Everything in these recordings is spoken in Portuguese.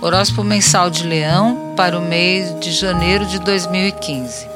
Horóscopo mensal de Leão para o mês de janeiro de 2015.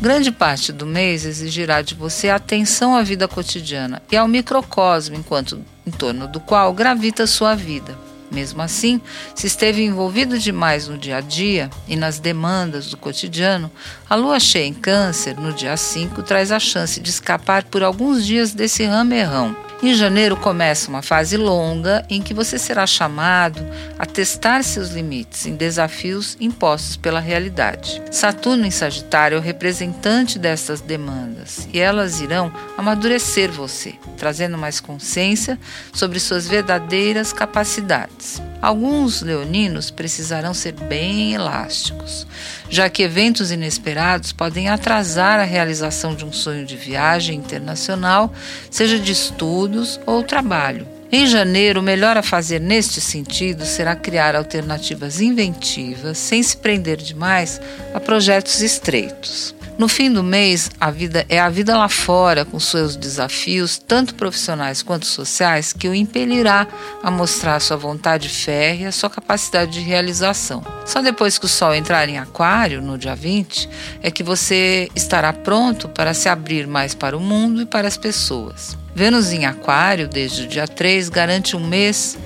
Grande parte do mês exigirá de você atenção à vida cotidiana e ao microcosmo enquanto em torno do qual gravita sua vida. Mesmo assim, se esteve envolvido demais no dia a dia e nas demandas do cotidiano, a lua cheia em Câncer, no dia 5, traz a chance de escapar por alguns dias desse ramerrão em janeiro começa uma fase longa em que você será chamado a testar seus limites em desafios impostos pela realidade. Saturno em Sagitário é o representante dessas demandas e elas irão amadurecer você, trazendo mais consciência sobre suas verdadeiras capacidades. Alguns leoninos precisarão ser bem elásticos, já que eventos inesperados podem atrasar a realização de um sonho de viagem internacional, seja de estudos ou trabalho. Em janeiro, o melhor a fazer neste sentido será criar alternativas inventivas, sem se prender demais a projetos estreitos. No fim do mês, a vida é a vida lá fora, com seus desafios, tanto profissionais quanto sociais, que o impelirá a mostrar sua vontade férrea, sua capacidade de realização. Só depois que o Sol entrar em Aquário, no dia 20, é que você estará pronto para se abrir mais para o mundo e para as pessoas. Vênus em Aquário, desde o dia 3, garante um mês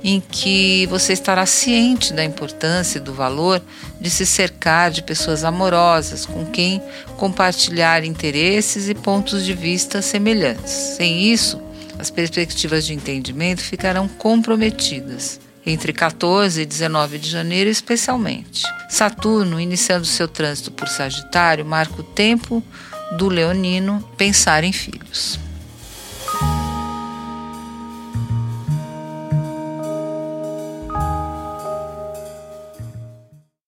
em que você estará ciente da importância e do valor de se cercar de pessoas amorosas com quem compartilhar interesses e pontos de vista semelhantes. Sem isso, as perspectivas de entendimento ficarão comprometidas. Entre 14 e 19 de janeiro, especialmente. Saturno, iniciando seu trânsito por Sagitário, marca o tempo do leonino pensar em filhos.